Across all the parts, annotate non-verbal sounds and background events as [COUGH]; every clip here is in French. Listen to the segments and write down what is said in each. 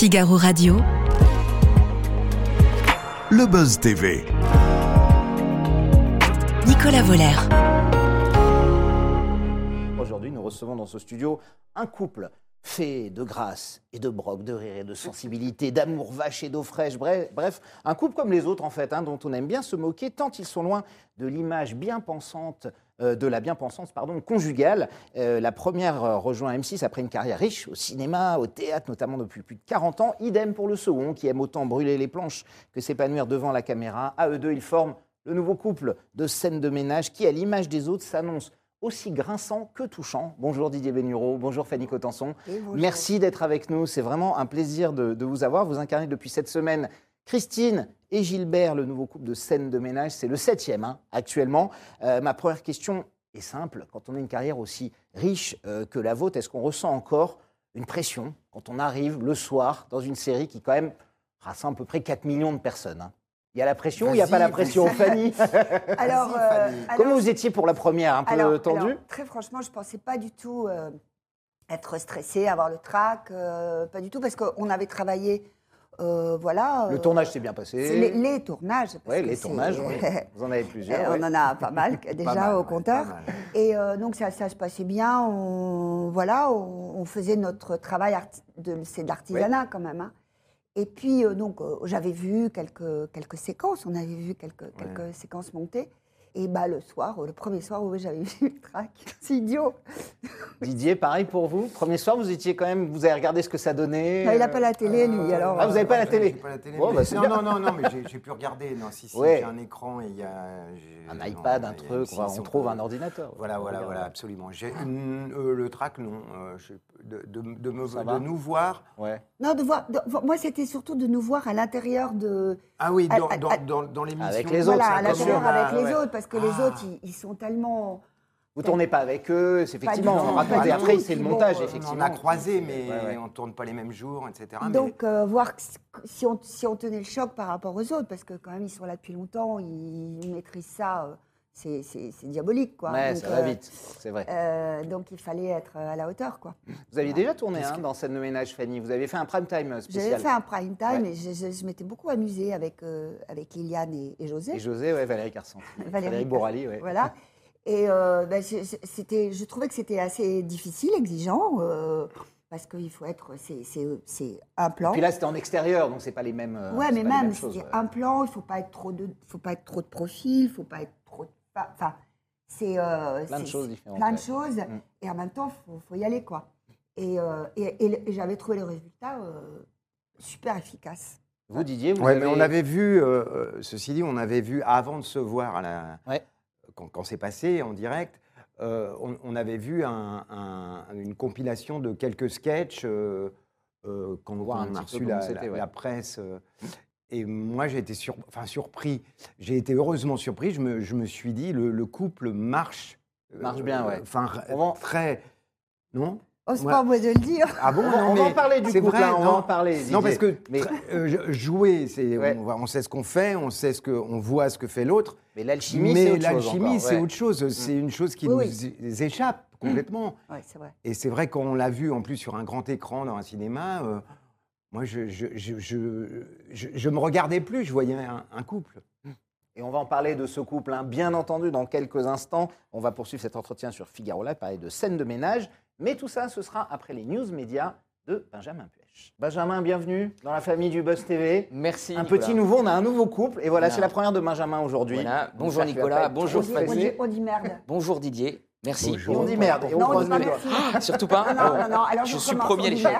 Figaro Radio. Le Buzz TV. Nicolas Voller. Aujourd'hui, nous recevons dans ce studio un couple fait de grâce et de broc, de rire et de sensibilité, d'amour vache et d'eau fraîche. Bref, bref, un couple comme les autres, en fait, hein, dont on aime bien se moquer, tant ils sont loin de l'image bien pensante, de la bien-pensance pardon, conjugale. Euh, la première euh, rejoint M6 après une carrière riche au cinéma, au théâtre, notamment depuis plus de 40 ans. Idem pour le second, qui aime autant brûler les planches que s'épanouir devant la caméra. À eux deux, ils forment le nouveau couple de scènes de ménage qui, à l'image des autres, s'annonce aussi grinçant que touchant. Bonjour Didier Bénureau, bonjour Fanny Cotenson. Merci d'être avec nous, c'est vraiment un plaisir de, de vous avoir. Vous incarnez depuis cette semaine Christine et Gilbert, le nouveau couple de scène de ménage. C'est le septième hein, actuellement. Euh, ma première question est simple. Quand on a une carrière aussi riche euh, que la vôtre, est-ce qu'on ressent encore une pression quand on arrive le soir dans une série qui quand même rassemble à peu près 4 millions de personnes hein? Il y a la pression ou il n'y a pas la pression. Fanny? [LAUGHS] Alors, euh, alors, Comment vous étiez pour la première Un peu alors- tendu alors, Très franchement, je ne pensais pas du tout euh, être stressée, avoir le trac, euh, pas du tout, parce qu'on avait travaillé, euh, voilà. Le euh, tournage s'est bien passé. les, les tournages. parce Oui, que les tournages, oui. [LAUGHS] vous en avez plusieurs. Ouais. On en a pas mal [LAUGHS] déjà mal, au compteur. Et euh, donc ça, ça se passait bien. On, voilà, on, on faisait notre travail, c'est de l'artisanat quand même. hein. Et puis euh, donc j'avais vu quelques, quelques séquences, on avait vu quelques, quelques séquences montées. Et bah, le soir, euh, le premier soir, oui, j'avais [LAUGHS] vu le track. C'est idiot. Didier, pareil pour vous Premier soir, vous étiez quand même, vous avez regardé ce que ça donnait Ah, il n'a euh, pas la télé, lui. Alors, Ah, vous avez pas la J'ai- télé j'ai pas la télé. Bah, non, non, non, non, mais j'ai- pu regarder. Non, si, si, Ouais. j'ai un écran et il y a. Un iPad, un a truc, M6, on, trouve un ordinateur. Voilà, voilà, voilà, absolument. J'ai euh, le track, non. euh, je- de, de- de me- Ça va de nous voir. Ouais. Non, de voir, de- moi, c'était surtout de nous voir à l'intérieur de. Ah oui, dans, à- dans, à- dans, dans l'émission. Avec les autres, voilà, à l'intérieur avec les ouais. autres, parce que les Ah. autres, ils, ils sont tellement. Vous tournez pas avec eux, c'est effectivement, tout, après c'est le montage, effectivement. On a croisé, mais Ouais, ouais. on tourne pas les mêmes jours, etc. mais- Donc, euh, voir si on, si on tenait le choc par rapport aux autres, parce que quand même, ils sont là depuis longtemps, ils maîtrisent ça, euh, c'est diabolique, quoi. Ouais, Donc, ça va euh, vite, c'est vrai. euh, donc, il fallait être à la hauteur, quoi. Vous aviez déjà tourné hein, dans scène de ménage, Fanny. Vous avez fait un prime time spécial. J'avais fait un prime time Ouais. et je, je- je m'étais beaucoup amusée avec, euh, avec Liliane et, et José. Et José, ouais, Valérie Carsan. [LAUGHS] Valérie Valérie Bourali, ouais. Voilà. Et euh, ben, c'était, je trouvais que c'était assez difficile, exigeant, euh, parce qu'il faut être. C'est, un plan. Puis là, c'était en extérieur, donc c'est pas les mêmes. euh, Ouais, mais même, c'est un plan, il faut pas être trop de, faut pas être trop de profil, il faut pas être Enfin, c'est euh, Plein de choses différentes, Plein ouais. de choses, Mm. et en même temps, faut, faut y aller, quoi. Et, euh, et, et j'avais trouvé le résultat euh, super efficace. Vous, Didier, vous Ouais, avez. mais on avait vu, euh, ceci dit, on avait vu avant de se voir à la, Ouais. quand, quand c'est passé en direct, euh, on, on avait vu un- un- une compilation de quelques sketchs euh, euh, quand un on a reçu la, la- ouais. la presse. euh, et moi, j'ai été sur, enfin, surpris. J'ai été heureusement surpris. Je me, je me suis dit, le, le couple marche. euh, Marche bien, ouais. Enfin, très. Non? Oh, c'est Ouais. pas à moi de le dire. Ah bon? On va- non, on va mais en parler du c'est couple, vrai, hein, on va en parler, Didier. Non, parce que Mais- euh, jouer, c'est Ouais. on, sait ce qu'on fait, on sait ce que, on voit ce que fait l'autre. Mais l'alchimie, c'est autre chose. l'alchimie, c'est ouais. autre chose. C'est une chose qui Oui, nous échappe complètement. Ouais, c'est vrai. Et c'est vrai qu'on l'a vu en plus sur un grand écran dans un cinéma. euh, moi, je, je, je, je, je- je me regardais plus, je voyais un, un couple. Et on va en parler de ce couple, hein, bien entendu, dans quelques instants. On va poursuivre cet entretien sur Figaro Live, parler de scène de ménage. Mais tout ça, ce sera après les news médias de Benjamin Puech. Benjamin, bienvenue dans la famille du Buzz TV. Merci. Un Nicolas. petit nouveau, on a un nouveau couple. Et voilà, Voilà. c'est la première de Benjamin aujourd'hui. Voilà. Bonjour Nicolas, bonjour on, dit, trop on, dit, stressé. on dit merde. Bonjour Didier. Merci. Bonjour. Et on dit merde. Et on Non, on dit pas merci. Ah, surtout pas. Non, non, non, alors je suis premier à l'échec.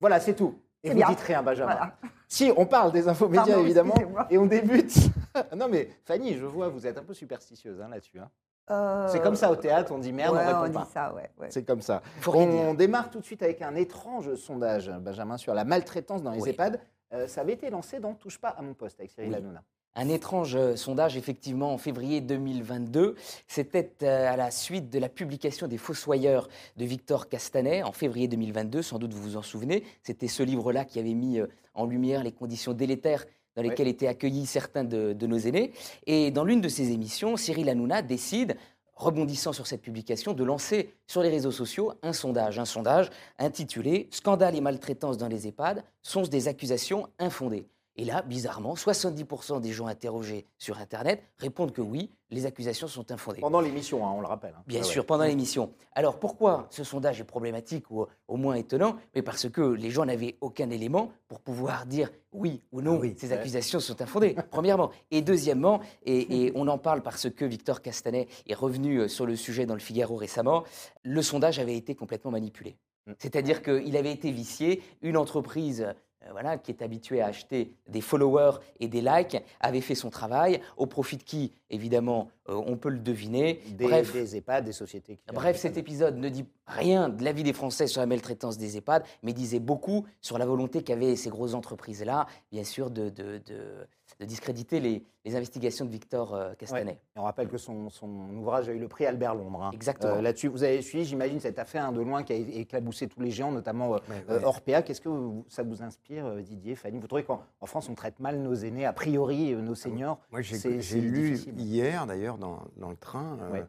Voilà, c'est tout. Et C'est vous bien. dites rien, Benjamin. Voilà. Si, on parle des infos médias, Pardon, évidemment. Et on débute. [LAUGHS] non, mais Fanny, je vois, vous êtes un peu superstitieuse hein, là-dessus. hein. Euh, C'est comme ça au théâtre, on dit merde, ouais, on répond on pas. dit ça, ouais. ouais. C'est comme ça. On dire. démarre tout de suite avec un étrange sondage, Benjamin, sur la maltraitance dans les Oui. EHPAD. Euh, ça avait été lancé dans Touche pas à mon poste avec Cyril Oui. Hanouna. Un étrange euh, sondage, effectivement, en février 2022. C'était euh, à la suite de la publication des Fossoyeurs de Victor Castanet en février 2022. Sans doute vous vous en souvenez. C'était ce livre-là qui avait mis euh, en lumière les conditions délétères dans lesquelles étaient accueillis certains de, de nos aînés. Et dans l'une de ces émissions, Cyril Hanouna décide rebondissant sur cette publication, de lancer sur les réseaux sociaux un sondage, un sondage intitulé Scandale et maltraitance dans les EHPAD sont des accusations infondées. Et là, bizarrement, 70% des gens interrogés sur Internet répondent que oui, les accusations sont infondées. Pendant l'émission, hein, on le rappelle. hein. Bien Ouais, sûr, ouais. pendant l'émission. Alors pourquoi ce sondage est problématique ou au moins étonnant? Mais parce que les gens n'avaient aucun élément pour pouvoir dire oui ou non, Ah oui, ces ouais. accusations sont infondées, [LAUGHS] premièrement. Et deuxièmement, et, et on en parle parce que Victor Castanet est revenu euh, sur le sujet dans le Figaro récemment, le sondage avait été complètement manipulé. Mm. C'est-à-dire qu'il avait été vicié, une entreprise voilà, qui est habituée à acheter des followers et des likes avait fait son travail, au profit de qui, évidemment, euh, on peut le deviner. Des, Bref, des EHPAD, des sociétés. Qui Bref, cet épisode ne dit rien de l'avis des Français sur la maltraitance des EHPAD, mais disait beaucoup sur la volonté qu'avaient ces grosses entreprises-là, bien sûr, de, de- de- de discréditer les, les investigations de Victor euh, Castanet. Et on rappelle que son, son ouvrage a eu le prix Albert Londres. hein. Exactement. Euh, Là-dessus, vous avez suivi, j'imagine, cette affaire hein, de loin qui a éclaboussé tous les géants, notamment euh, Ouais, euh, ouais. Orpea. Qu'est-ce que vous- ça vous inspire, Didier, Fanny? Vous trouvez qu'en en France, on traite mal nos aînés, a priori, nos seniors Moi, j'ai lu difficile. hier, d'ailleurs, dans, dans le train, euh, Ouais.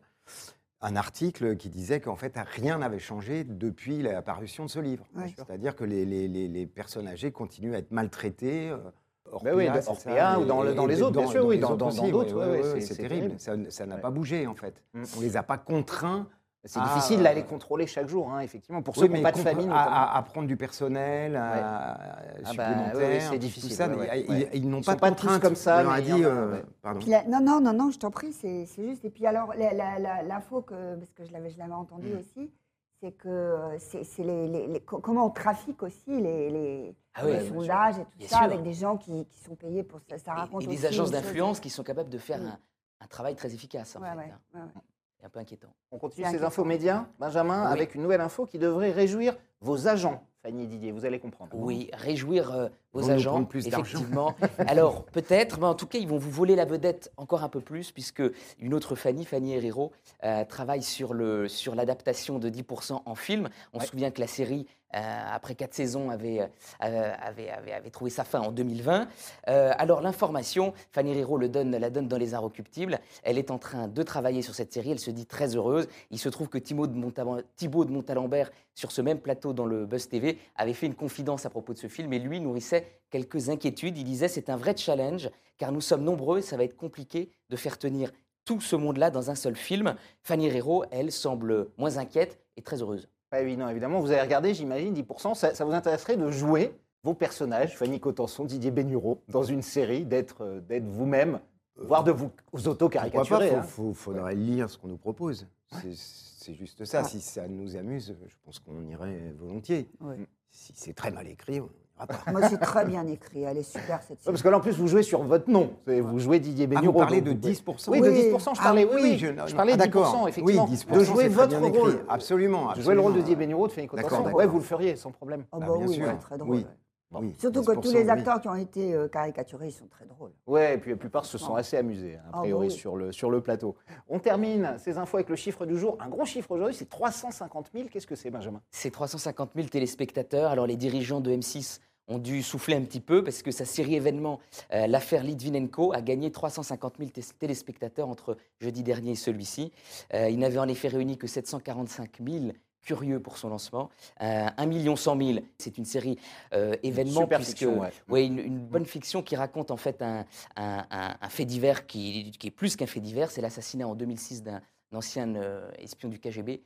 un article qui disait qu'en fait, rien n'avait changé depuis la parution de ce livre. Ouais. C'est-à-dire que les, les- les- les personnes âgées continuent à être maltraitées. Euh, Ben oui, de c'est ça, Orpea ou dans et- dans les autres, bien sûr, oui, dans- autres dans- dans d'autres, ouais, ouais, ouais, ouais, ouais, c'est- terrible. terrible. Ça n'a Ouais. pas bougé, en fait. Mm. On les a pas contraints C'est Ah, difficile euh, d'aller contrôler chaque jour, hein, effectivement. Pour ceux Oui, qui n'ont mais pas de famille, à, notamment. à- à prendre du personnel, à, Ah bah, supplémentaire, oui, oui, c'est tout difficile, ça, ouais, mais ouais, ils, ouais. ils n'ont pas de contraintes. comme ça, On a dit, euh, la- non, non, non, non, je t'en prie, c'est juste. Et puis alors, l'info, que, parce que je l'avais je l'avais entendu Mm. aussi, c'est que euh, c'est comment on trafique aussi les, les, Ah oui, sûr. sondages et tout Bien ça, sûr. avec des gens qui, qui sont payés pour ça. Ça Et- raconte et, des agences d'influence qui sont capables de faire un, un travail très efficace, en Ouais, fait. ouais, hein. ouais, ouais. C'est un peu inquiétant. On continue ces inquiétant. infos médias, Benjamin, Oui. avec une nouvelle info qui devrait réjouir vos agents, Fanny et Didier. Vous allez comprendre. Oui, réjouir euh, Nous agents, plus effectivement. [LAUGHS] Alors, peut-être, mais en tout cas, ils vont vous voler la vedette encore un peu plus, puisque une autre Fanny, Fanny Herrero, euh, travaille sur le sur l'adaptation de 10% en film. On Ouais. se souvient que la série, euh, après quatre saisons, avait, euh, avait, avait, avait trouvé sa fin en 2020. Euh, alors, l'information, Fanny Herrero le donne, la donne dans Les Inrecuptibles. Elle est en train de travailler sur cette série, elle se dit très heureuse. Il se trouve que Thibaut de, Thibaut de Montalembert, sur ce même plateau dans le Buzz TV, avait fait une confidence à propos de ce film et lui nourrissait quelques inquiétudes. Il disait c'est un vrai challenge car nous sommes nombreux, ça va être compliqué de faire tenir tout ce monde-là dans un seul film. Fanny Herrero, elle, semble moins inquiète et très heureuse. Pas évident, évidemment. Vous avez regardé, j'imagine, 10%. Ça, ça vous intéresserait de jouer vos personnages, Fanny Cotenson, Didier Bénureau, dans une série, d'être euh, d'être vous-même, voire de vous, vous Pourquoi auto-caricaturer. pas hein. Il faudrait lire ce qu'on nous propose. C'est- C'est juste ça. Si ça nous amuse, je pense qu'on irait volontiers. Ouais. Si c'est très mal écrit, on Moi, c'est très bien écrit. Elle est super, cette série. parce que là, en plus, vous jouez sur votre nom. Vous jouez Didier Ah, Bénureau. vous parlez de vous pouvez- 10% Oui, de Oui. 10%, je Ah parlais, oui, oui, oui. je- Je, parlais ah, de d'accord. 10%, effectivement. Oui, 10%, de jouer votre rôle. Absolument. De jouer le rôle de absolument. Didier Bénureau, de d'accord. Ouais, vous le feriez, sans problème. Oh, Ah, bah bien oui, sûr. ouais, très drôle. Oui. ouais. Oui, Surtout que tous 10%, les oui. acteurs qui ont été euh, caricaturés, ils sont très drôles. Ouais, et puis la plupart se sont assez amusés, a Ah, priori, bah oui. sur, le, sur le plateau. On termine ces infos avec le chiffre du jour. Un gros chiffre aujourd'hui, c'est 350 000. Qu'est-ce que c'est, Benjamin? C'est 350 000 téléspectateurs. Alors les dirigeants de M6 ont dû souffler un petit peu parce que sa série événement, euh, l'affaire Litvinenko, a gagné 350 000 té- téléspectateurs entre jeudi dernier et celui-ci. Euh, il n'avait en effet réuni que 745 000 curieux pour son lancement. Euh, 1 million 100 000, c'est une série euh, événement Super puisque fiction, ouais. ouais, une, une bonne fiction qui raconte en fait un, un- un- un fait divers qui, qui est plus qu'un fait divers. C'est l'assassinat en 2006 d'un ancien euh, espion du KGB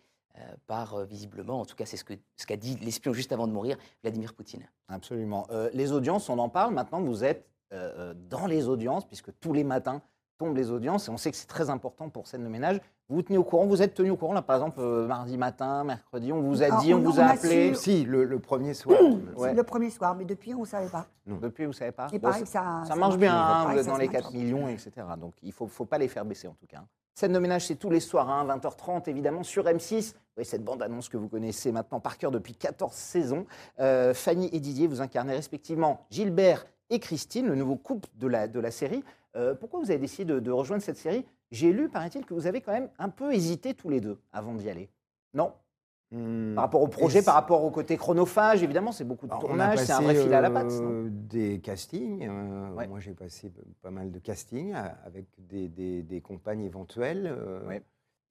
par euh, visiblement, en tout cas c'est ce qu'a ce qu'a dit l'espion juste avant de mourir, Vladimir Poutine. Absolument. Euh, les audiences, on en parle. Maintenant, vous êtes euh, euh, dans les audiences, puisque tous les matins tombent les audiences, et on sait que c'est très important pour scène de ménage. Vous vous tenez au courant, vous êtes tenu au courant, là, par exemple, euh, mardi matin, mercredi, on vous a Ah, dit, on, on- vous a a appelé. su- Si, le, le premier soir. Ouais. Le premier soir, mais depuis, on ne savait pas. Depuis, vous savez pas Bon, que ça, Ça marche bien, hein, vous êtes ça dans les marche 4 bien. millions, etc. Donc il ne faut, faut pas les faire baisser en tout cas. Scène de ménage, c'est tous les soirs, hein, 20h30 évidemment, sur M6. Oui, cette bande-annonce que vous connaissez maintenant par cœur depuis 14 saisons. Euh, Fanny et Didier, vous incarnez respectivement Gilbert et Christine, le nouveau couple de la, de la série. Euh, pourquoi vous avez décidé de rejoindre cette série? J'ai lu, paraît-il, que vous avez quand même un peu hésité tous les deux avant d'y aller. Non? Hmm. Par rapport au projet, Et par rapport au côté chronophage, évidemment, c'est beaucoup de tournage, c'est un vrai fil à la patte. euh, des castings. euh, Ouais. Moi, j'ai passé pas mal de castings euh, avec des, des- des compagnes éventuelles. euh, Ouais.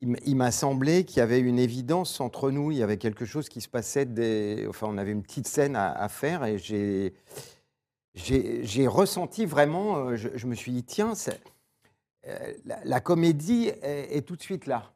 il m'a semblé qu'il y avait une évidence entre nous. Il y avait quelque chose qui se passait. Des... Enfin, on avait une petite scène à, à faire et j'ai, ressenti vraiment. Je, je me suis dit, tiens, la, la comédie est, est tout de suite là.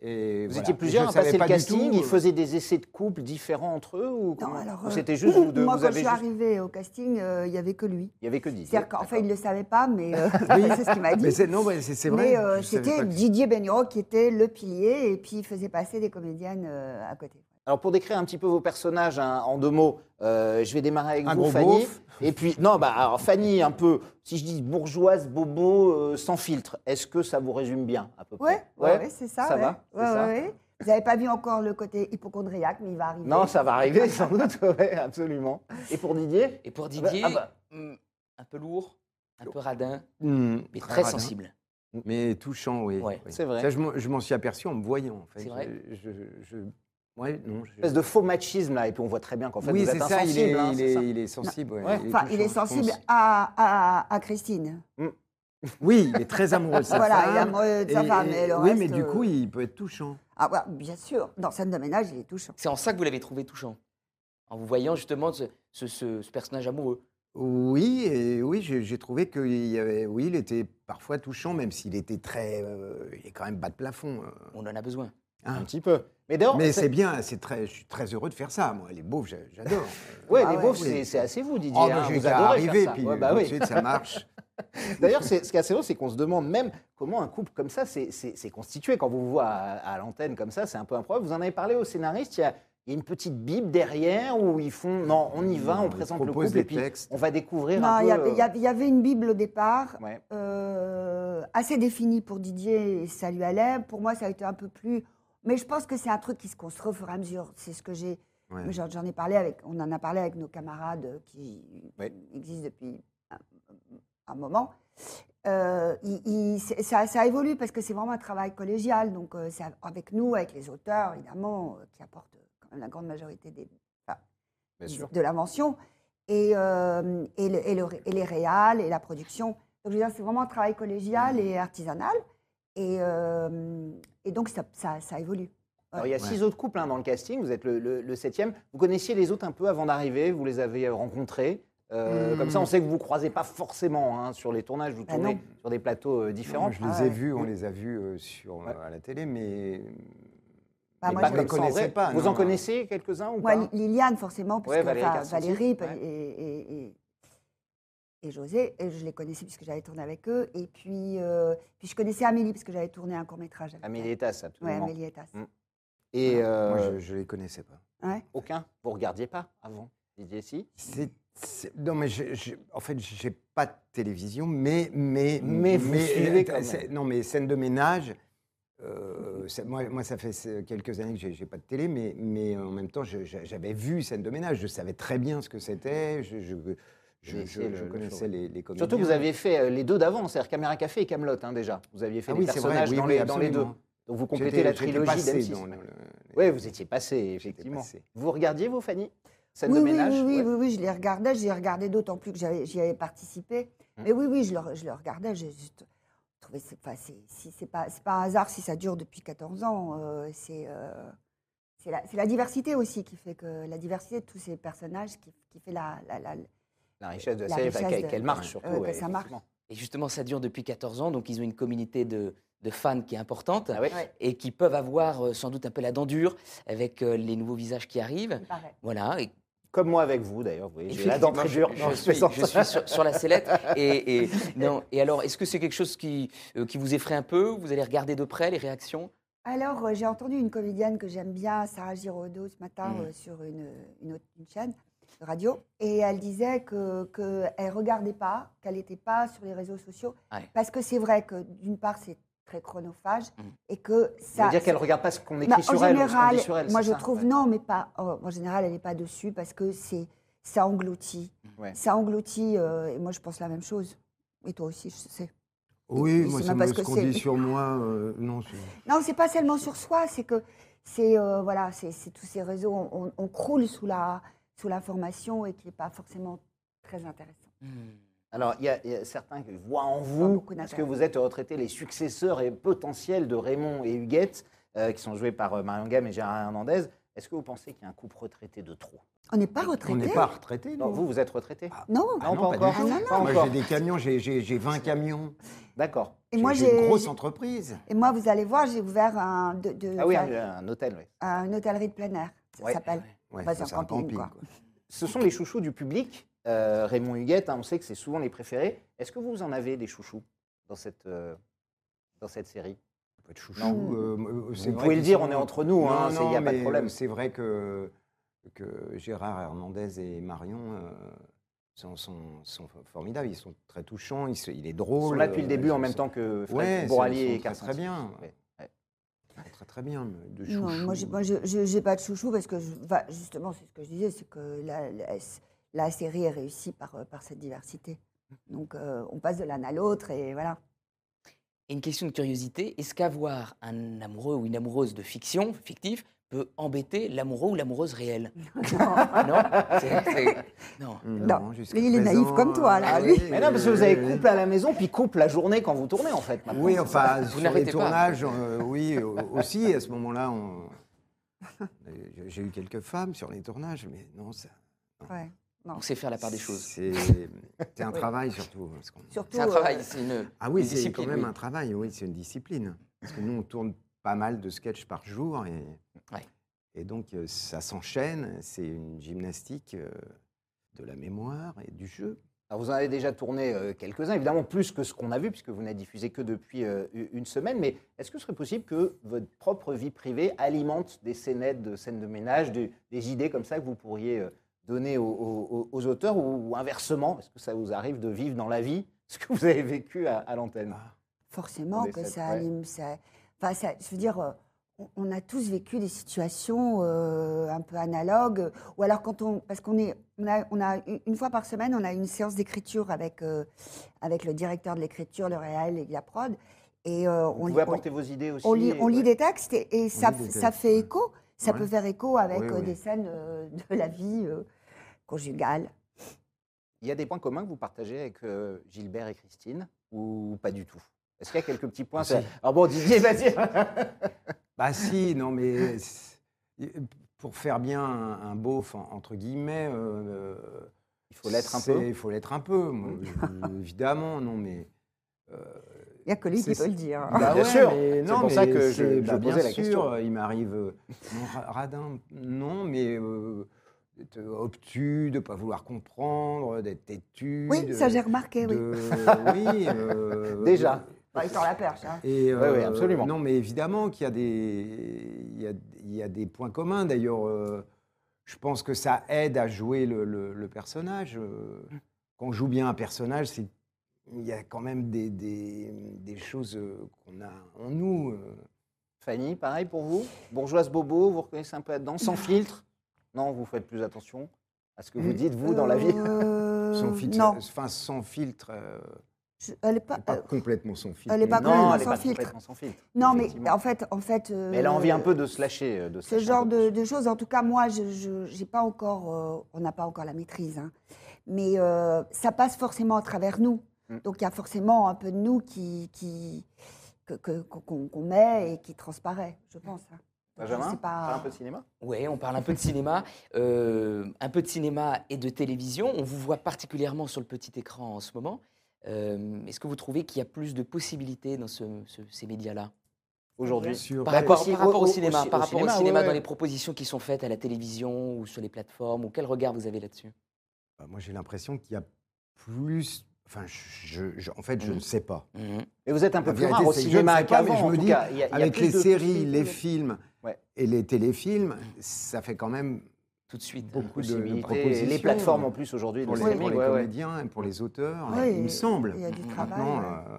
Et Vous voilà. étiez plusieurs à passer le casting, tout, ils euh, faisaient des essais de couple différents entre eux ou, comment alors, Ou euh, c'était juste vous deux Moi, vous quand avez je suis juste- arrivée au casting, euh, il n'y avait que lui. Il y avait que 10. C'est-à-dire qu'enfin, il ne le savait pas, mais euh, [LAUGHS] c'est ce qu'il m'a dit. Mais c'est, non, mais c'est, c'est vrai. Mais euh, c'était Didier Bénureau qui était le pilier et puis il faisait passer des comédiennes euh, à côté. Alors pour décrire un petit peu vos personnages hein, en deux mots, euh, je vais démarrer avec Un vous, gros Fanny. beauf. Et puis non, bah alors Fanny un peu, si je dis bourgeoise, bobo, euh, sans filtre, est-ce que ça vous résume bien à peu Ouais, près ouais, ouais, c'est ça. Ça ouais. va, ça. Vous n'avez pas vu encore le côté hypochondriaque, mais il va arriver. Non, ça va arriver [LAUGHS] sans doute, ouais, absolument. Et pour Didier? Et pour Didier, ah bah. hmm, un peu lourd, un peu radin, Hmm, mais très très radin. sensible. Mais touchant, oui. Ouais. oui. C'est vrai. Ça, je m'en- je m'en suis aperçu en me voyant, en fait. C'est vrai Je, je- je- ouais, non. je- espèce de faux machisme là, et puis on voit très bien qu'en fait oui, vous c'est êtes ça, il insensible. est, hein, il c'est est- ça il est sensible. ouais, Ouais. Enfin, il est sensible à, à, à Christine. Oui, il est très amoureux de sa Voilà, femme. il est amoureux de sa et- femme, et- mais le oui, reste, mais du euh, coup, il peut être touchant. Ah, ouais, bien sûr, dans scène de ménage, il est touchant. C'est en ça que vous l'avez trouvé touchant. En vous voyant justement ce, ce- ce- ce personnage amoureux. Oui, et oui, j'ai j'ai trouvé avait, oui, il était parfois touchant, même s'il était très, euh, il est quand même bas de plafond. euh, On en a besoin. hein. Un petit peu. Mais c'est- bien, c'est très, je suis très heureux de faire ça. Moi, les beaufs, j'a- j'adore. [LAUGHS] Ouais, Ah les ouais. beaufs, Oui. c'est- assez vous, Didier. Oh, hein, vous qu'à adorez arriver, faire ça. puis Ouais, bah tout de oui. suite, ça marche. [LAUGHS] D'ailleurs, c'est- ce qui est assez drôle, c'est qu'on se demande même comment un couple comme ça s'est constitué. Quand vous vous voit à, à l'antenne comme ça, c'est un peu improbable. Vous en avez parlé au scénariste, il y, a, il y a une petite bible derrière où ils font non, on y va, Non, on présente le couple des et puis textes. on va découvrir Non, un il peu. y, avait- euh, il y avait- il y avait une Bible au départ, ouais. euh, assez définie pour Didier, et ça lui allait. Pour moi, ça a été un peu plus. Mais je pense que c'est un truc qui se construit au fur et à mesure. C'est ce que j'ai. Ouais. J'en ai parlé avec. On en a parlé avec nos camarades qui Ouais. existent depuis un, un moment. Euh, il- il- c'est- ça, ça évolue parce que c'est vraiment un travail collégial. Donc, euh, c'est avec nous, avec les auteurs, évidemment, euh, qui apportent quand même la grande majorité des, enfin, de l'invention, et, euh, et, le- et le- et les réals, et la production. Donc, je veux dire, c'est vraiment un travail collégial et artisanal. Et, euh, et donc, ça, ça, ça évolue. Alors, il y a Ouais. six autres couples hein, dans le casting, vous êtes le, le- le septième. Vous connaissiez les autres un peu avant d'arriver, vous les avez rencontrés. Euh, Hmm. Comme ça, on sait que vous ne croisez pas forcément hein, sur les tournages, vous Bah tournez sur des plateaux euh, différents. Non, je les Ah ai vus, on les a vus euh, sur, Ouais. euh, à la télé, mais. Bah, mais moi, pas je- les en connaissais pas. Vous non. en connaissez quelques-uns ou Moi, pas? Liliane, forcément, parce Ouais, que Valérie et, et José, et je les connaissais puisque j'avais tourné avec eux. Et puis, euh, puis je connaissais Amélie, parce que j'avais tourné un court-métrage. avec Amélie. Etas, absolument. Amélie Etas. Mm. Et Moi, euh, je ne les connaissais pas. Ouais. aucun? Vous regardiez pas avant? Didier, si? C'est- c'est- non, mais je- je- en fait, j'ai pas de télévision, mais. Mais, Mais vous suivez quand même. c'est- Non, mais scène de ménage. euh, moi, moi, ça fait quelques années que j'ai pas de télé, mais, mais en même temps, je- je- j'avais vu scène de ménage. Je savais très bien ce que c'était. Je, je, je, je- le- je connaissais les, les comédiens. Surtout que vous aviez fait euh, les deux d'avant, c'est-à-dire Caméra Café et Camelot déjà. Vous aviez fait Ah les oui, c'est vrai, personnages oui, dans, oui, les, dans les deux. Donc vous complétez la trilogie passé d'M6. dans le- Oui, vous étiez passé, J'étais effectivement. passé. Vous regardiez vos Fanny Scène Oui, de ménage oui, oui, ouais. oui, oui, je les regardais. J'y regardais d'autant plus que j'y avais participé. Hum. Mais oui, oui, je le, je le regardais. Je, je trouvais c'est pas, c'est- si pas, pas un hasard si ça dure depuis 14 ans. euh, c'est euh, c'est la, diversité aussi qui fait que la diversité de tous ces personnages qui, qui fait la, la, la- richesse de la richesse qu'elle marche surtout. ouais, ça marche. Et justement, ça dure depuis 14 ans, donc ils ont une communauté de, de fans qui est importante Ah et qui peuvent avoir euh, sans doute un peu la dent dure avec euh, les nouveaux visages qui arrivent. Voilà. Et Comme moi avec vous d'ailleurs, vous voyez, j'ai la dent très dure. je, Non, je je suis, je suis sur, sur la sellette. [LAUGHS] Et, et- non, et alors, est-ce que c'est quelque chose qui, euh, qui vous effraie un peu Vous allez regarder de près les réactions? Alors, euh, j'ai entendu une comédienne que j'aime bien, Sarah Giraudot, ce matin Mm. euh, sur une, une, autre- une chaîne radio. Et elle disait qu'elle que elle ne regardait pas, qu'elle n'était pas sur les réseaux sociaux. Ouais. Parce que c'est vrai que d'une part, c'est très chronophage Mm. et que Ça veut dire qu'elle ne regarde pas ce qu'on écrit Bah, sur en elle, ou ce qu'on général, dit sur elle. moi c'est je ça, trouve ouais. non, mais pas. oh, en général, elle n'est pas dessus parce que c'est ça engloutit. Ouais. Ça engloutit. euh, et moi, je pense la même chose. Et toi aussi, je sais. Oui, moi, me, ce qu'on c'est. dit sur moi, euh, non. c'est- [LAUGHS] Non, c'est pas seulement sur soi, c'est que c'est euh, voilà, c'est c'est tous ces réseaux, on, on- on croule sous la sous l'information et qui n'est pas forcément très intéressant. Hmm. Alors, il y, a- il y a certains qui voient en vous, parce que vous êtes retraités, les successeurs et potentiels de Raymond et Huguette, euh, qui sont joués par euh, Marion Gamme et Gérard Hernandez. Est-ce que vous pensez qu'il y a un couple retraité de trop? On n'est pas On retraité. n'est pas retraité, Non, vous, vous êtes retraité? Non. Ah non, pas, pas encore. Ah non, Moi, encore. j'ai des camions, j'ai- j'ai j'ai 20 camions. D'accord. Et moi, J'ai une grosse entreprise. Et moi, vous allez voir, j'ai ouvert un, de, de- Ah oui, un, un hôtel, oui. un hôtellerie de plein air. Ça s'appelle. Ouais, Bah, c'est un camping, quoi. [LAUGHS] Ce sont les chouchous du public. Euh, Raymond Huguette, hein, on sait que c'est souvent les préférés. Est-ce que vous en avez des chouchous dans cette, euh, dans cette série? Chouchou. Non. euh, c'est Vous pouvez le dire, sont- on est entre nous, Non, hein, il n'y a pas de problème. C'est vrai que, que Gérard Hernandez et Marion euh, sont, sont- sont formidables. Ils sont très touchants. Ils il est Ils drôle. sont là depuis le euh, début ils en même temps que Fred Ouais, Bouralier ils et très, très bien. Ouais. Très très bien. mais De Non, chouchou. moi, j'ai- moi, je j'ai pas de chouchou parce que, je- enfin, justement, c'est ce que je disais, c'est que la, la- la série est réussie par, euh, par cette diversité. Donc, euh, on passe de l'un à l'autre et voilà. Et une question de curiosité, est-ce qu'avoir un amoureux ou une amoureuse de fiction, fictif, peut embêter l'amoureux ou l'amoureuse réelle [LAUGHS] Non C'est- c'est- Non. Non. jusqu'à Mais il est naïf comme toi, là, euh, lui. oui, Mais non, parce que vous avez euh, couple à la maison, puis couple la journée quand vous tournez, en fait. maintenant. Oui, enfin, Vous sur les pas. tournages, euh, oui, euh, aussi, à ce moment-là, on- j'ai- eu quelques femmes sur les tournages, mais non, ça- Ouais. On sait faire la part des choses. c'est c'est un [LAUGHS] travail surtout. parce qu'on- Surtout, C'est un euh, travail, c'est une. Ah oui, une c'est discipline, quand même oui. un travail, oui, c'est une discipline. Parce que nous, on tourne pas mal de sketchs par jour et, Ouais. et donc euh, ça s'enchaîne. C'est une gymnastique euh, de la mémoire et du jeu. Alors, vous en avez déjà tourné euh, quelques-uns, évidemment plus que ce qu'on a vu, puisque vous n'avez diffusé que depuis une semaine. Mais est-ce que ce serait possible que votre propre vie privée alimente des scénettes de scènes de ménage, de- des idées comme ça que vous pourriez donner aux, aux- aux auteurs ou, ou inversement Est-ce que ça vous arrive de vivre dans la vie [LAUGHS] ce que vous avez vécu à, à l'antenne? Forcément Des que ça anime. Ça, enfin, ça, je veux dire, euh, on, a tous vécu des situations euh, un peu analogues. Ou alors quand on, parce qu'on est, on a, on a une- fois par semaine, on a une séance d'écriture avec euh, avec le directeur de l'écriture, le réel et la prod. Et euh, Vous on, pouvez on- apporter vos idées aussi on lit, et- on lit ouais. des textes et, et ça, lit ça fait écho. Ça Ouais. peut faire écho avec Oui, euh, oui. des scènes euh, de la vie euh, conjugale. Il y a des points communs que vous partagez avec euh, Gilbert et Christine ou pas du tout? Est-ce qu'il y a quelques petits points? Ah, Alors bon, Didier, vas-y. [LAUGHS] Bah si, non mais pour faire bien un, un beauf en- entre guillemets, euh, Il faut l'être un peu. Il faut l'être un peu, moi, je- évidemment, non mais. euh, Il n'y a que lui qui peut le dire. Bah, bien ouais, sûr. mais C'est non, pour ça mais que je- bah, bien posais la sûr, question. Il m'arrive euh, radin, non, mais euh, d'être obtus, de pas vouloir comprendre, d'être têtu. Oui, de- ça j'ai remarqué, oui. de- [LAUGHS] oui, euh, Déjà. Bah, il tord la perche. hein. Et, Oui, oui, absolument. Non, mais évidemment qu'il y a des, il y a, il y a des points communs. D'ailleurs, euh, je pense que ça aide à jouer le, le- le personnage. Euh, Quand on joue bien un personnage, c'est il y a quand même des, des, des choses euh, qu'on a en nous. euh. Fanny, pareil pour vous? Bourgeoise bobo, vous reconnaissez un peu là-dedans? Sans filtre? Non, vous faites plus attention à ce que vous dites, vous, dans la vie Euh, [LAUGHS] sans filtre, Non, enfin sans filtre, euh, je- elle n'est pas. pas euh, complètement sans filtre. elle est pas Non, complètement elle n'est sans pas filtre. complètement sans filtre. non, mais en fait, en fait. Mais elle a envie un euh, peu de se lâcher. euh, De se Ce lâcher genre de, choses, en tout cas, moi, je, j'ai pas encore, euh, on n'a pas encore la maîtrise, hein. mais euh, ça passe forcément à travers nous. Mm. Donc il y a forcément un peu de nous qui, qui que- que- qu'on qu'on met et qui transparaît, je pense. hein. Benjamin, pas. faire un peu de cinéma? Oui, on parle un peu de cinéma, euh, un peu de cinéma et de télévision. On vous voit particulièrement sur le petit écran en ce moment. Euh, Est-ce que vous trouvez qu'il y a plus de possibilités dans ce- ce- ces médias-là aujourd'hui par, Bah, par rapport au- au, au- cinéma, au- par au rapport cinéma, au cinéma ouais, dans ouais. les propositions qui sont faites à la télévision ou sur les plateformes, ou quel regard vous avez là-dessus? Bah, moi, j'ai l'impression qu'il y a plus. Enfin, je, je- en fait, je ne sais pas. Mhm. Et vous êtes un peu plus rare au cinéma ne sais pas, mais qu'avant. je me dis, cas. Il y a- il y a Avec les de séries, les films Ouais. et les téléfilms, ça fait quand même Tout de suite. beaucoup de, propositions. Les plateformes en plus aujourd'hui, pour le les, streaming, pour les ouais, ouais. comédiens et pour les auteurs, il me semble. Il y a du travail. Euh,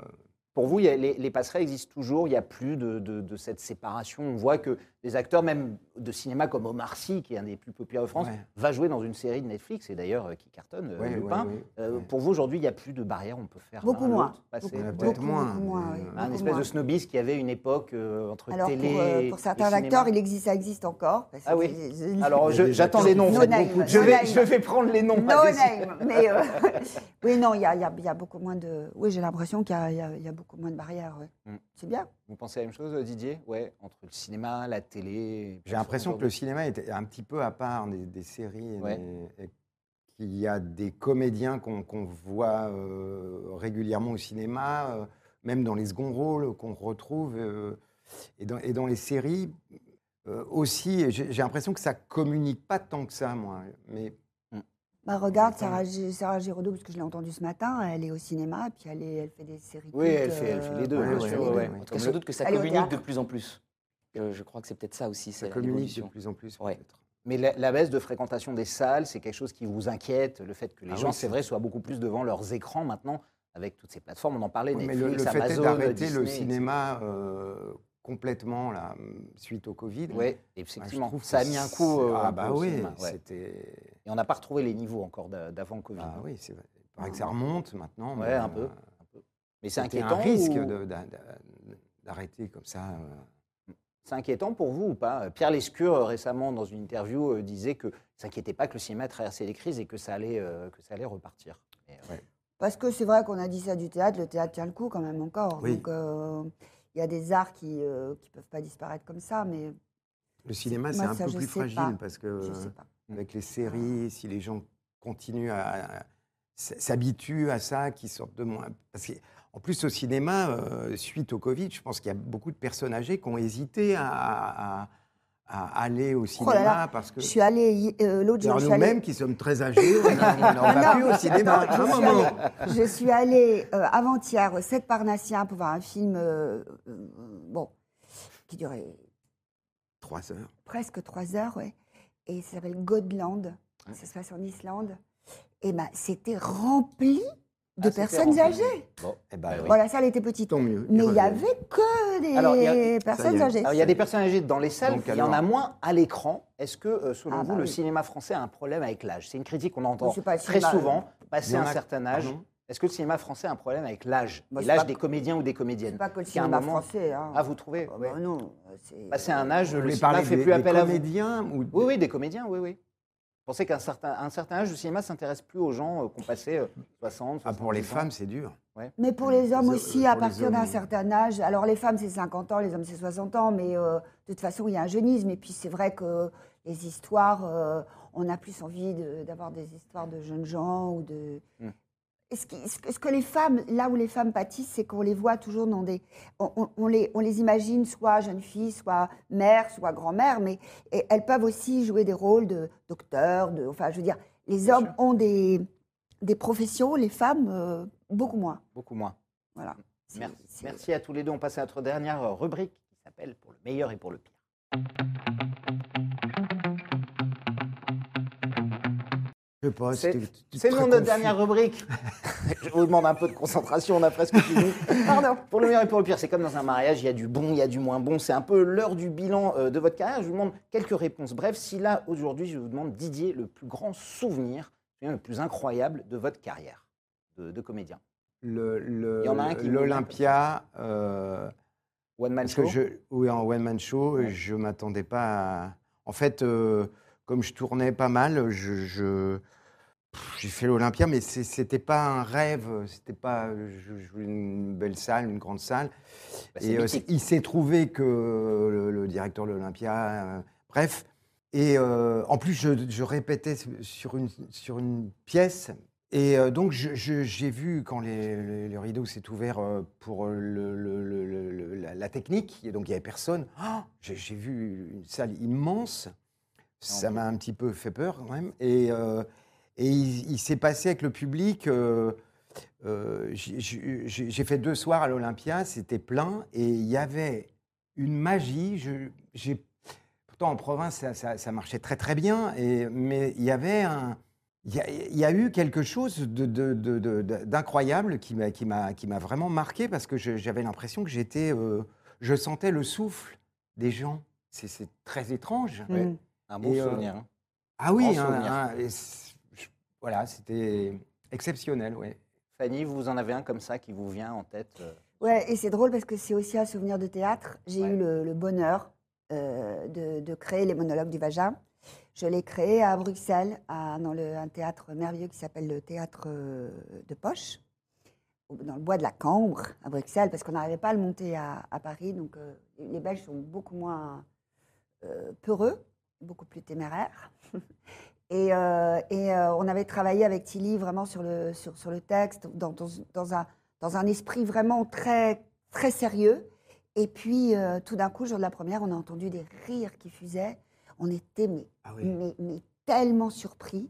Pour vous, il y a- les, les passerelles existent toujours, il n'y a plus de, de- de cette séparation. On voit que des acteurs même de cinéma comme Omar Sy, qui est un des plus populaires de France, Ouais. va jouer dans une série de Netflix et d'ailleurs euh, qui cartonne, euh, Ouais, Lupin. ouais, ouais, Euh, ouais. Pour vous, aujourd'hui, il n'y a plus de barrières, on peut faire Beaucoup moins. passer. Beaucoup, beaucoup, moins, beaucoup moins, mais, oui. Un Beaucoup espèce moins. de snobisme qui avait une époque euh, entre Alors télé pour, euh, et- pour certains acteurs, il existe, ça existe encore. parce Ah oui. Alors, j'attends les noms. No name, Je vais, name. je vais prendre les noms. No name, mais euh, [LAUGHS] oui, non, il y a, y y beaucoup moins de. Oui, j'ai l'impression qu'il y a, y beaucoup moins de barrières. ouais. Mm. C'est bien. Vous pensez à la même chose, Didier? Ouais, entre le cinéma, la télé. J'ai l'impression que le cinéma est un petit peu à part des, des séries. Ouais. des- et qu'il y a des comédiens qu'on voit euh, régulièrement au cinéma, euh, même dans les seconds rôles qu'on retrouve. euh, et, dans, et dans les séries euh, aussi. J'ai l'impression que ça communique pas tant que ça, moi. Mais Bah, regarde. Sarah, Sarah Giraudot, parce que je l'ai entendue ce matin, elle est au cinéma, puis elle, est- elle fait des séries. Oui, elle fait, elle fait les deux, ouais, bien sûr. ouais, ouais, ouais. ouais. En tout Comme cas, sans le- doute que ça communique de plus en plus. Euh, je crois que c'est peut-être ça aussi, ça communique de plus en plus. Ouais. peut-être. Mais la, la baisse de fréquentation des salles, c'est quelque chose qui vous inquiète, le fait que les Ah gens, oui, c'est vrai, soient beaucoup plus devant leurs écrans maintenant, avec toutes ces plateformes. On en parlait, Oui, mais Netflix, le, le fait est Amazon, d'arrêter Disney, le cinéma euh, complètement là, suite au Covid. Oui, bah, effectivement. ça a mis un coup. euh, Ah bah oui, cinéma, ouais. c'était. Et on n'a pas retrouvé les niveaux encore d'a- d'avant le Covid. Ah oui, c'est vrai. Il paraît que ça remonte maintenant. Ouais, mais, un peu. euh, Mais c'est inquiétant. un risque ou- de- d'a- d'arrêter comme ça. euh. C'est inquiétant pour vous ou pas? Pierre Lescure, euh, récemment, dans une interview, euh, disait que s'inquiétait pas que le cinéma traversait les crises et que ça allait, euh, que ça allait repartir. Et, Parce que c'est vrai qu'on a dit ça du théâtre, le théâtre tient le coup quand même encore. Oui. Donc euh, il y a des arts qui ne peuvent pas disparaître comme ça, mais Le cinéma, c'est un ça, peu plus fragile pas. parce que je ne sais pas. avec les séries, si les gens continuent à, à s'habituent à ça, qui sortent de moins. Parce que, en plus, au cinéma, euh, suite au Covid, je pense qu'il y a beaucoup de personnes âgées qui ont hésité à, à- à aller au cinéma Oh là là, parce que. Je suis allée euh, l'autre jour. Allée- nous-mêmes qui sommes très âgés, on n'en va [LAUGHS] plus au cinéma. attends, je, suis allée, je suis allée, euh, avant-hier au 7 Parnassien pour voir un film bon, qui durait Trois heures. presque trois heures, ouais. et ça s'appelle Godland. Ça se passe en Islande. Et ben, c'était rempli de Ah, personnes âgées. Bon, Eh ben, oui. Bon, la salle était petite. Tant mieux. Mais il n'y avait que des Alors, a- personnes âgées. Alors, il y a des personnes âgées dans les salles, Donc, il y en a moins à l'écran. Est-ce que, euh, selon Ah, vous, bah le oui. cinéma français a un problème avec l'âge? C'est une critique qu'on entend pas très cinéma, souvent. Passer un a- certain âge, Pardon est-ce que le cinéma français a un problème avec l'âge? Bah, l'âge des comédiens ou des comédiennes C'est pas que le cinéma moment- français. hein. Ah, vous trouvez Ah, ouais. bah non, c'est- Passer un âge, le cinéma fait plus des appel à vous. comédiens ou Oui, oui, des comédiens, oui, oui. Vous pensez qu'à un certain, un certain âge, le cinéma s'intéresse plus aux gens euh, qui ont passé euh, 60, Ah, pour les 70 ans femmes, c'est dur. Mais pour les hommes aussi, à partir d'un certain âge, alors les femmes c'est 50 ans, les hommes c'est 60 ans, mais euh, de toute façon il y a un jeunisme. Et puis c'est vrai que les histoires, euh, on a plus envie de- d'avoir des histoires de jeunes gens ou de. Mm. Est-ce que, les femmes, là où les femmes pâtissent, c'est qu'on les voit toujours dans des. On, on- on les, on les imagine soit jeunes filles, soit mères, soit grand-mères, mais et elles peuvent aussi jouer des rôles de docteur, de. Enfin, je veux dire, les Bien hommes sûr. ont des, des professions, les femmes, euh, beaucoup moins. Beaucoup moins. Voilà. Merci à tous les deux. On passe à notre dernière euh, rubrique qui s'appelle Pour le meilleur et pour le pire. Je sais pas. C'est- le notre dernière rubrique. [LAUGHS] Je vous demande un peu de concentration, on a presque fini. Pardon. Pour le meilleur et pour le pire, c'est comme dans un mariage, il y a du bon, il y a du moins bon. C'est un peu l'heure du bilan euh, de votre carrière. Je vous demande quelques réponses. Bref, si là, aujourd'hui, je vous demande, Didier, le plus grand souvenir, le plus incroyable de votre carrière de, de comédien. Le- le- Il y en a un qui nous L'Olympia, euh, One Man Show. je, oui, en one man show, Ouais. je m'attendais pas. À... En fait, euh, comme je tournais pas mal, je, je- pff, j'ai fait l'Olympia, mais c'était pas un rêve. C'était pas. Je, je voulais une belle salle, une grande salle. Bah, Et euh, il s'est trouvé que le, le directeur de l'Olympia, euh, bref. Et euh, en plus, je, je répétais sur une, sur une pièce. Et donc, j'ai vu quand les, les- le rideau s'est ouvert pour le- le- la, la technique, et donc il n'y avait personne. J'ai j'ai vu une salle immense. Ça m'a un petit peu fait peur quand même. Et, euh, et il, il s'est passé avec le public. euh, euh, j'ai- fait deux soirs à l'Olympia, c'était plein, et il y avait une magie. Je- pourtant, en province, ça, ça- ça marchait très très bien, et, mais il y avait un. Il y, a, il y a eu quelque chose de- de- de- de- de- d'incroyable qui m'a qui m'a- qui m'a vraiment marqué parce que j'avais l'impression que j'étais. euh, je sentais le souffle des gens. c'est très étrange. Ouais. Un bon Et, euh, souvenir. hein. Ah oui, hein, souvenir. hein, et c- je- voilà, c'était exceptionnel, ouais. Fanny, vous en avez un comme ça qui vous vient en tête euh, Ouais, et c'est drôle parce que c'est aussi un souvenir de théâtre. J'ai Ouais. eu le, le bonheur euh, de, de créer les monologues du vagin. Je l'ai créé à Bruxelles, à- dans le, un théâtre merveilleux qui s'appelle le théâtre de Poche, dans le bois de la Cambre, à Bruxelles, parce qu'on n'arrivait pas à le monter à, à Paris. Donc euh, les Belges sont beaucoup moins euh, peureux, beaucoup plus téméraires. [LAUGHS] Et, euh, et, euh, on avait travaillé avec Tilly vraiment sur le, sur, sur le texte, dans, dans, dans un, dans un esprit vraiment très, très sérieux. Et puis, euh, tout d'un coup, le jour de la première, on a entendu des rires qui fusaient. On était mais, Ah oui. mais, mais tellement surpris.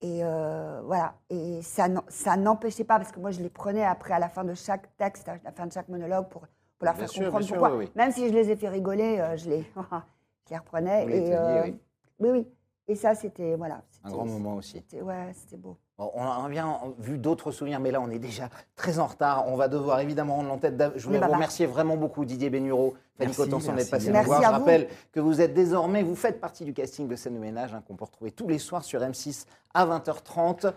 Et voilà. Et ça, ça n'empêchait pas, parce que moi, je les prenais après à la fin de chaque texte, à la fin de chaque monologue, pour, pour leur Bien faire sûr, comprendre sûr, pourquoi. oui, oui. Même si je les ai fait rigoler, je, les, [LAUGHS] Vous les et, euh, oui. oui, oui. Et ça, c'était voilà. Un grand moment aussi. c'était- Ouais, c'était beau. Bon, on a bien vu d'autres souvenirs, mais là, on est déjà très en retard. On va devoir évidemment rendre l'entête. Je voulais Mais bah, vous bah. remercier vraiment beaucoup, Didier Bénureau, Fanny Merci, Cotenson, d'être merci. passé nous Merci voir. Je vous. rappelle que vous êtes désormais, vous faites partie du casting de scène de ménage hein, qu'on peut retrouver tous les soirs sur M6 à 20h30.